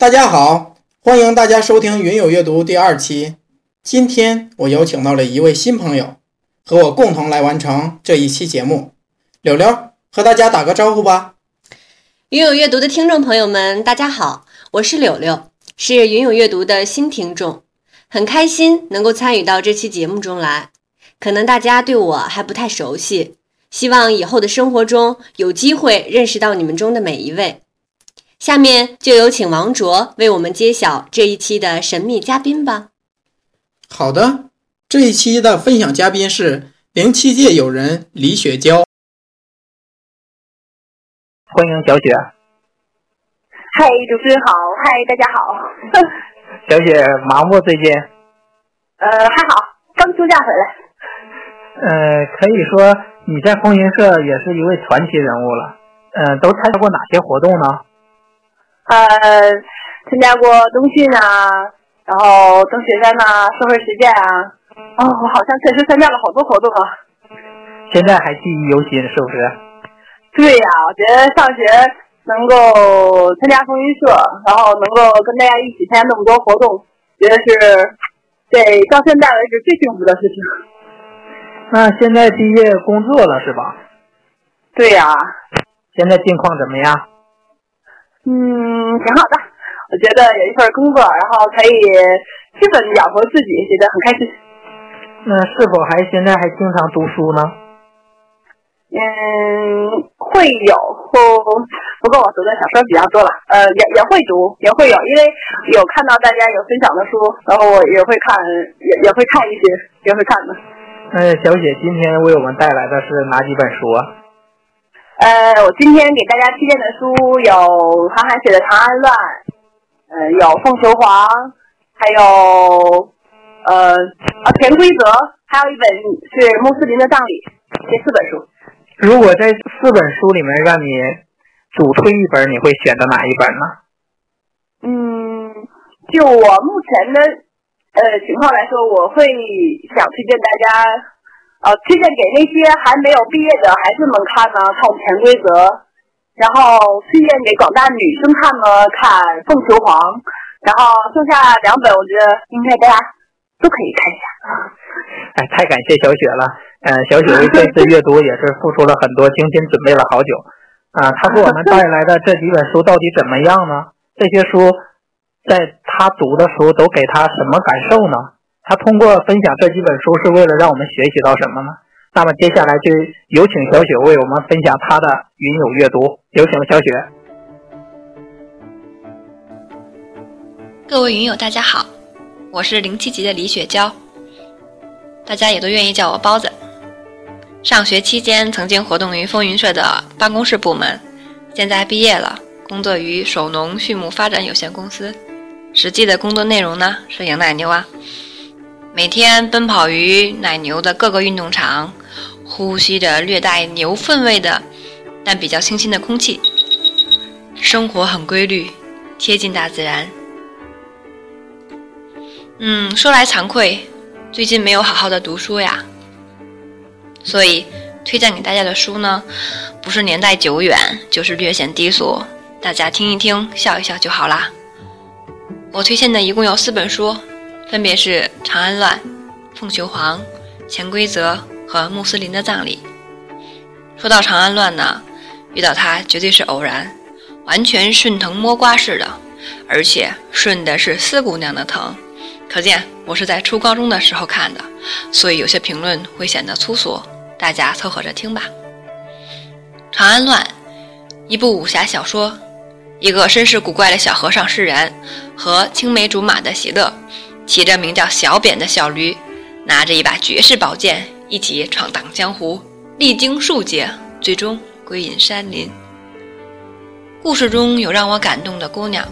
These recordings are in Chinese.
大家好，欢迎大家收听《云友阅读》第二期。今天我邀请到了一位新朋友，和我共同来完成这一期节目。柳柳，和大家打个招呼吧。云友阅读的听众朋友们，大家好，我是柳柳，是云友阅读的新听众，很开心能够参与到这期节目中来。可能大家对我还不太熟悉，希望以后的生活中有机会认识到你们中的每一位。下面就有请王卓为我们揭晓这一期的神秘嘉宾吧。好的，这一期的分享嘉宾是零七届友人李雪娇。欢迎小雪。嗨，主持人好，嗨，大家好。小雪忙不最近？呃，还好，刚休假回来。呃，可以说你在风云社也是一位传奇人物了。呃，都参加过哪些活动呢？呃，参加过冬训啊，然后登雪山呐，社会实践啊。哦，我好像确实参加了好多活动啊。现在还记忆犹新，是不是？对呀，我觉得上学能够参加风云社，然后能够跟大家一起参加那么多活动，觉得是对到现在为止最幸福的事情。那现在毕业工作了是吧？对呀。现在近况怎么样？嗯，挺好的。我觉得有一份工作，然后可以基本养活自己，觉得很开心。那是否还现在还经常读书呢？嗯，会有，不不过我读的小说比较多了。呃，也也会读，也会有，因为有看到大家有分享的书，然后我也会看，也也会看一些，也会看的。那小雪今天为我们带来的是哪几本书啊？呃，我今天给大家推荐的书有韩寒写的《长安乱》，呃，有《凤求凰》，还有呃啊《潜规则》，还有一本是《穆斯林的葬礼》，这四本书。如果在四本书里面让你主推一本，你会选择哪一本呢？嗯，就我目前的呃情况来说，我会想推荐大家。呃，推荐给那些还没有毕业的孩子们看呢，看《潜规则》；然后推荐给广大女生看呢，看《凤求凰》；然后剩下两本，我觉得应该大家都可以看一下。哎，太感谢小雪了。呃，小雪为这次阅读也是付出了很多，精心准备了好久。啊，她给我们带来的这几本书到底怎么样呢？这些书在她读的时候都给她什么感受呢？他通过分享这几本书是为了让我们学习到什么呢？那么接下来就有请小雪为我们分享她的云友阅读。有请小雪。各位云友，大家好，我是零七级的李雪娇，大家也都愿意叫我包子。上学期间曾经活动于风云社的办公室部门，现在毕业了，工作于首农畜牧发展有限公司。实际的工作内容呢是养奶牛啊。每天奔跑于奶牛的各个运动场，呼吸着略带牛粪味的但比较清新的空气，生活很规律，贴近大自然。嗯，说来惭愧，最近没有好好的读书呀，所以推荐给大家的书呢，不是年代久远，就是略显低俗，大家听一听，笑一笑就好啦。我推荐的一共有四本书。分别是《长安乱》《凤求凰》《潜规则》和《穆斯林的葬礼》。说到《长安乱》呢，遇到它绝对是偶然，完全顺藤摸瓜似的，而且顺的是四姑娘的藤。可见我是在初高中的时候看的，所以有些评论会显得粗俗，大家凑合着听吧。《长安乱》一部武侠小说，一个身世古怪的小和尚释然和青梅竹马的喜乐。骑着名叫小扁的小驴，拿着一把绝世宝剑，一起闯荡江湖，历经数劫，最终归隐山林。故事中有让我感动的姑娘，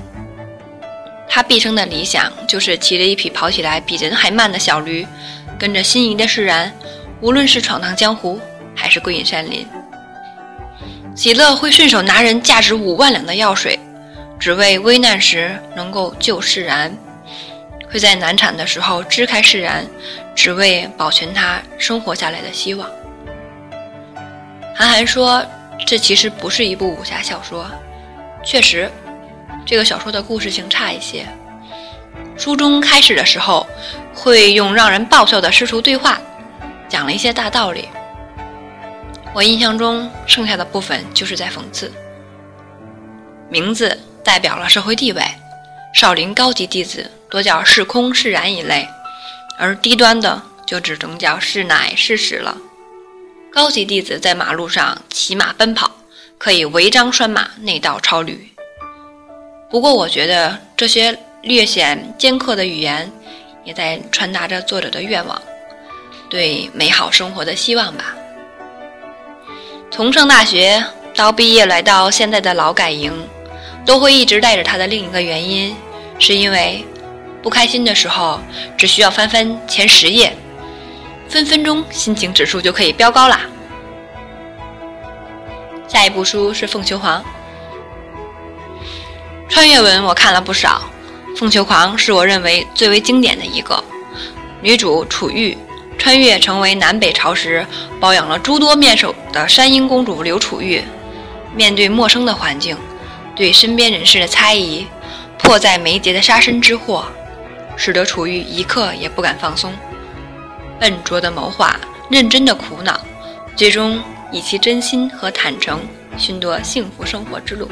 她毕生的理想就是骑着一匹跑起来比人还慢的小驴，跟着心仪的释然，无论是闯荡江湖，还是归隐山林。喜乐会顺手拿人价值五万两的药水，只为危难时能够救释然。会在难产的时候支开释然，只为保全他生活下来的希望。韩寒说：“这其实不是一部武侠小说。”确实，这个小说的故事性差一些。书中开始的时候，会用让人爆笑的师徒对话，讲了一些大道理。我印象中，剩下的部分就是在讽刺。名字代表了社会地位，少林高级弟子多叫是空是然一类，而低端的就只能叫是乃是实了。高级弟子在马路上骑马奔跑，可以违章拴马，内道超驴。不过，我觉得这些。略显尖刻的语言，也在传达着作者的愿望，对美好生活的希望吧。从上大学到毕业，来到现在的劳改营，都会一直带着他的另一个原因，是因为不开心的时候，只需要翻翻前十页，分分钟心情指数就可以飙高啦。下一部书是《凤求凰》，穿越文我看了不少。《凤求凰》是我认为最为经典的一个。女主楚玉穿越成为南北朝时包养了诸多面首的山阴公主刘楚玉，面对陌生的环境，对身边人士的猜疑，迫在眉睫的杀身之祸，使得楚玉一刻也不敢放松。笨拙的谋划，认真的苦恼，最终以其真心和坦诚寻得幸福生活之路。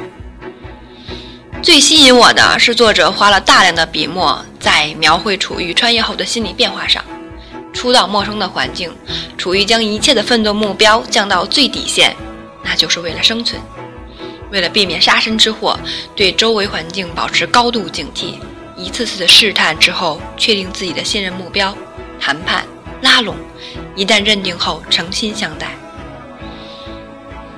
最吸引我的是，作者花了大量的笔墨在描绘楚玉穿越后的心理变化上。初到陌生的环境，楚玉将一切的奋斗目标降到最底线，那就是为了生存。为了避免杀身之祸，对周围环境保持高度警惕，一次次的试探之后，确定自己的信任目标，谈判拉拢，一旦认定后，诚心相待。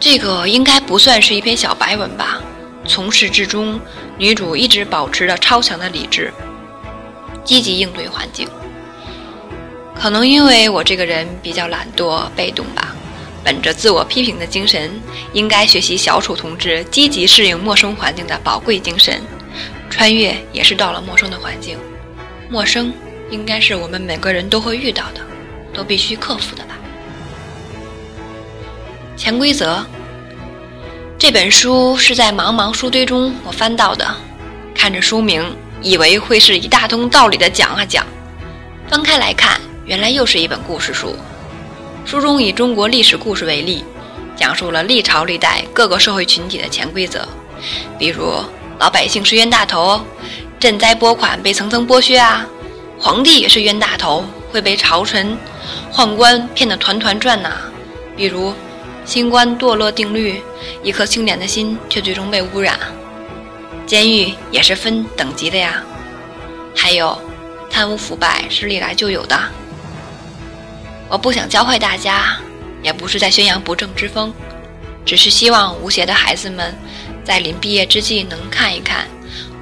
这个应该不算是一篇小白文吧？从始至终，女主一直保持着超强的理智，积极应对环境。可能因为我这个人比较懒惰、被动吧。本着自我批评的精神，应该学习小楚同志积极适应陌生环境的宝贵精神。穿越也是到了陌生的环境，陌生应该是我们每个人都会遇到的，都必须克服的吧。潜规则。这本书是在茫茫书堆中我翻到的，看着书名，以为会是一大通道理的讲啊讲，翻开来看，原来又是一本故事书。书中以中国历史故事为例，讲述了历朝历代各个社会群体的潜规则，比如老百姓是冤大头，赈灾拨款被层层剥削啊；皇帝也是冤大头，会被朝臣宦官骗得团团转呐，比如。新官堕落定律，一颗清廉的心却最终被污染。监狱也是分等级的呀。还有，贪污腐败是历来就有的。我不想教坏大家，也不是在宣扬不正之风，只是希望无邪的孩子们在临毕业之际能看一看，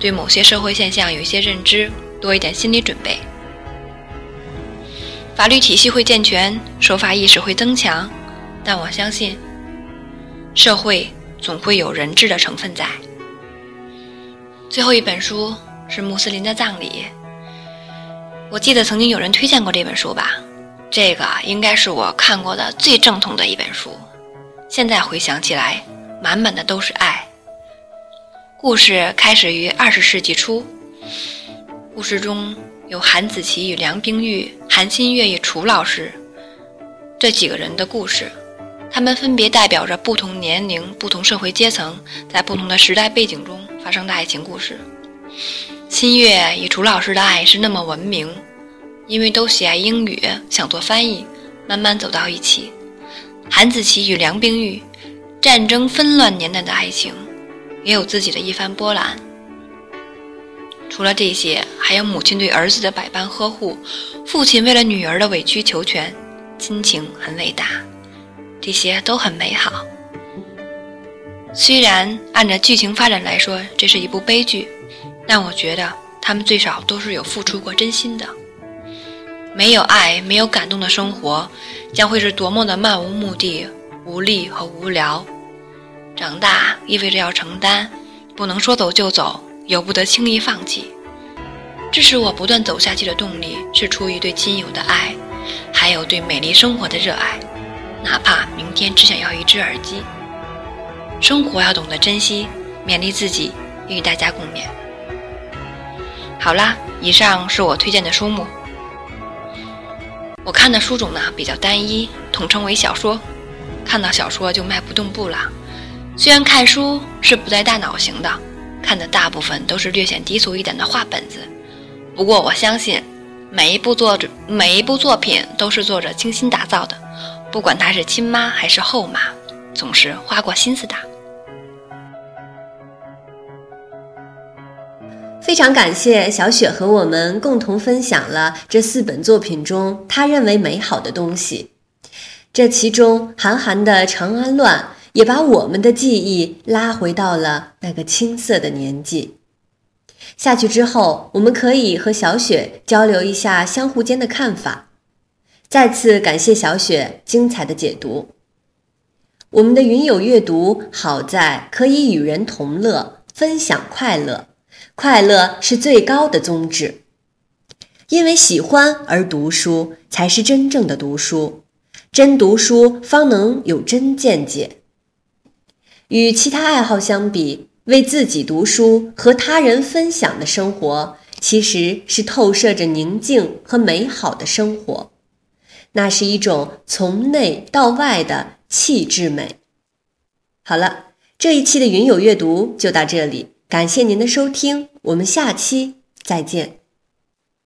对某些社会现象有一些认知，多一点心理准备。法律体系会健全，守法意识会增强。但我相信，社会总会有人质的成分在。最后一本书是穆斯林的葬礼。我记得曾经有人推荐过这本书吧？这个应该是我看过的最正统的一本书。现在回想起来，满满的都是爱。故事开始于二十世纪初，故事中有韩子琪与梁冰玉、韩新月与楚老师这几个人的故事。他们分别代表着不同年龄、不同社会阶层，在不同的时代背景中发生的爱情故事。新月与楚老师的爱是那么文明，因为都喜爱英语，想做翻译，慢慢走到一起。韩子琪与梁冰玉，战争纷乱年代的爱情，也有自己的一番波澜。除了这些，还有母亲对儿子的百般呵护，父亲为了女儿的委曲求全，亲情很伟大。这些都很美好。虽然按照剧情发展来说，这是一部悲剧，但我觉得他们最少都是有付出过真心的。没有爱、没有感动的生活，将会是多么的漫无目的、无力和无聊。长大意味着要承担，不能说走就走，由不得轻易放弃。支持我不断走下去的动力，是出于对亲友的爱，还有对美丽生活的热爱。哪怕明天只想要一只耳机，生活要懂得珍惜，勉励自己，与大家共勉。好啦，以上是我推荐的书目。我看的书种呢比较单一，统称为小说。看到小说就迈不动步了。虽然看书是不带大脑型的，看的大部分都是略显低俗一点的画本子。不过我相信，每一部作者每一部作品都是作者精心打造的，不管他是亲妈还是后妈，总是花过心思的。非常感谢小雪和我们共同分享了这四本作品中他认为美好的东西。这其中，韩寒的《长安乱》也把我们的记忆拉回到了那个青涩的年纪。下去之后，我们可以和小雪交流一下相互间的看法。再次感谢小雪精彩的解读。我们的云友阅读好在可以与人同乐，分享快乐。快乐是最高的宗旨，因为喜欢而读书，才是真正的读书。真读书，方能有真见解。与其他爱好相比，为自己读书和他人分享的生活，其实是透射着宁静和美好的生活。那是一种从内到外的气质美。好了，这一期的云友阅读就到这里。感谢您的收听，我们下期再见。